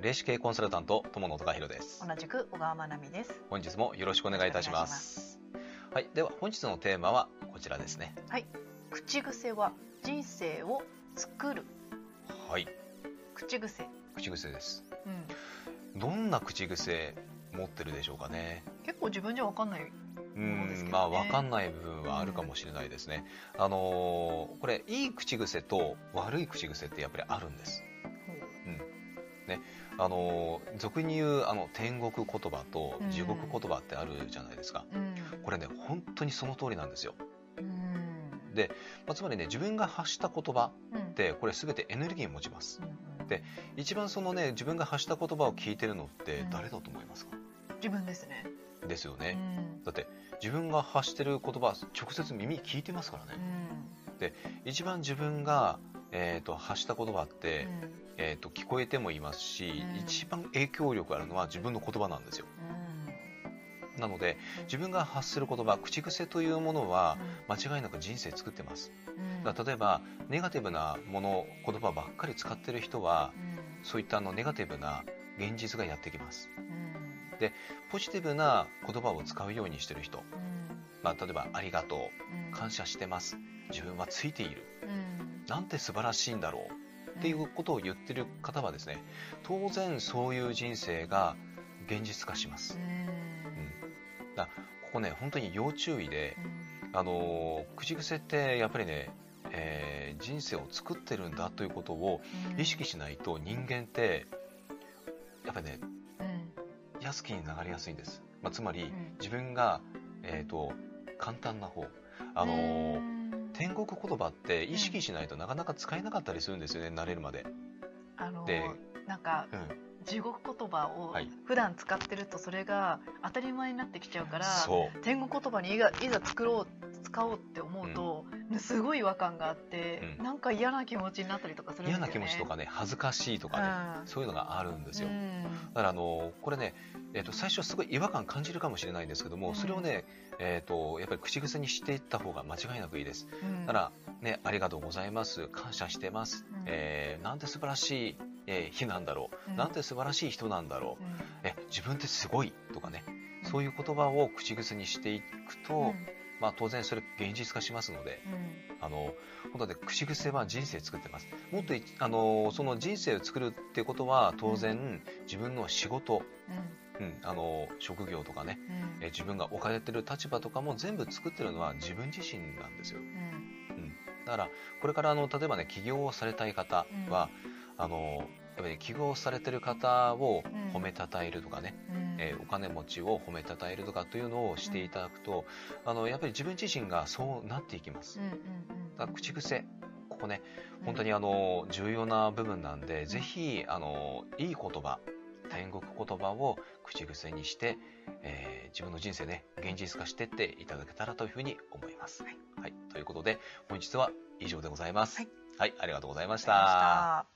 霊視系コンサルタント友野孝弘です。同じく小川真奈美です。本日もよろしくお願いいたします。はい。では本日のテーマはこちらですね。はい。口癖は人生を作る。はい。口癖。口癖です。うん。どんな口癖持ってるでしょうかね。結構自分じゃわかんないうん。まあ分かんない部分はあるかもしれないですね、あのーこれいい口癖と悪い口癖ってやっぱりあるんですあのー俗に言うあの天国言葉と地獄言葉ってあるじゃないですか、うん。これね本当にその通りなんですよ、うん。でまあ、つまりね自分が発した言葉うん。ってこれ全てエネルギーを持ちます。うん。で一番そのね自分が発した言葉を聞いてるのってうん。誰だと思いますか、自分ですね。うですよね、ん。だって自分が発してる言葉直接耳聞いてますからうね、ん一番自分が、えー、と発した言葉って、うん。えー、と聞こえてもいますし、うん。一番影響力あるのは自分の言葉なんですよ。なので自分が発する言葉口癖というものは間違いなく人生作ってます。うん。だ例えばネガティブなもの言葉ばっかり使ってる人はそういったあのネガティブな現実がやってきます。うん。うんポジティブな言葉を使うようにしてる人、うん。まあ、例えば「ありがとう。ん。う」「感謝してます」「自分はついている」うん「なんて素晴らしいんだろう」っていうことを言ってる方はですね当然そういう人生が現実化します。う、ん。うん、だここね本当に要注意で、あのー口癖ってやっぱりね、えー人生を作ってるんだということをうん。意識しないと人間ってやっぱりねうん。安きに流れやすいんです、まあ、つまりん。自分が、えー、と簡単な方。あのーうん天国言葉って意識しないとなかなか使えなかったりするんですよね慣れるまで、あのでなんかうん、地獄言葉をはい。普段使ってるとそれが当たり前になってきちゃうからそう。天国言葉にいざいざ作ろう使おうって思うと、すごい違和感があって、うん。なんか嫌な気持ちになったりとかするんですよね。嫌な気持ちとかね恥ずかしいとかね、うん。そういうのがあるんですよ、うん。だからあのこれね、えー、と最初はすごい違和感感じるかもしれないんですけども、うん。それをね、えー、とやっぱり口癖にしていった方が間違いなくいいです。うん。だから、ね、ありがとうございます。感謝してます、うん。えーなんて素晴らしい、えー日なんだろう、うん。なんて素晴らしい人なんだろう、うん。え自分ってすごいとかねそういう言葉を口癖にしていくと、まあ、当然それ現実化しますのでうん。あの本当ね口癖は人生作ってます。もっといあのその人生を作るっていうことは当然自分の仕事、うん、あの職業とかね、うん。え自分が置かれてる立場とかも全部作ってるのは自分自身なんですよ。うん。だからこれからあの例えばね起業をされたい方は、あのやっぱり起業されてる方を褒めたたえるとかね、うんえーお金持ちを褒めたたえるとかというのをしていただくと、あのやっぱり自分自身がそうなっていきます、うんうんうん。だ口癖。ここね本当にあの重要な部分なんで、ぜひあのいい言葉天国言葉を口癖にして、えー自分の人生ね現実化していっていただけたらというふうに思います。はい、ということで本日は以上でございます。はい、はい、ありがとうございました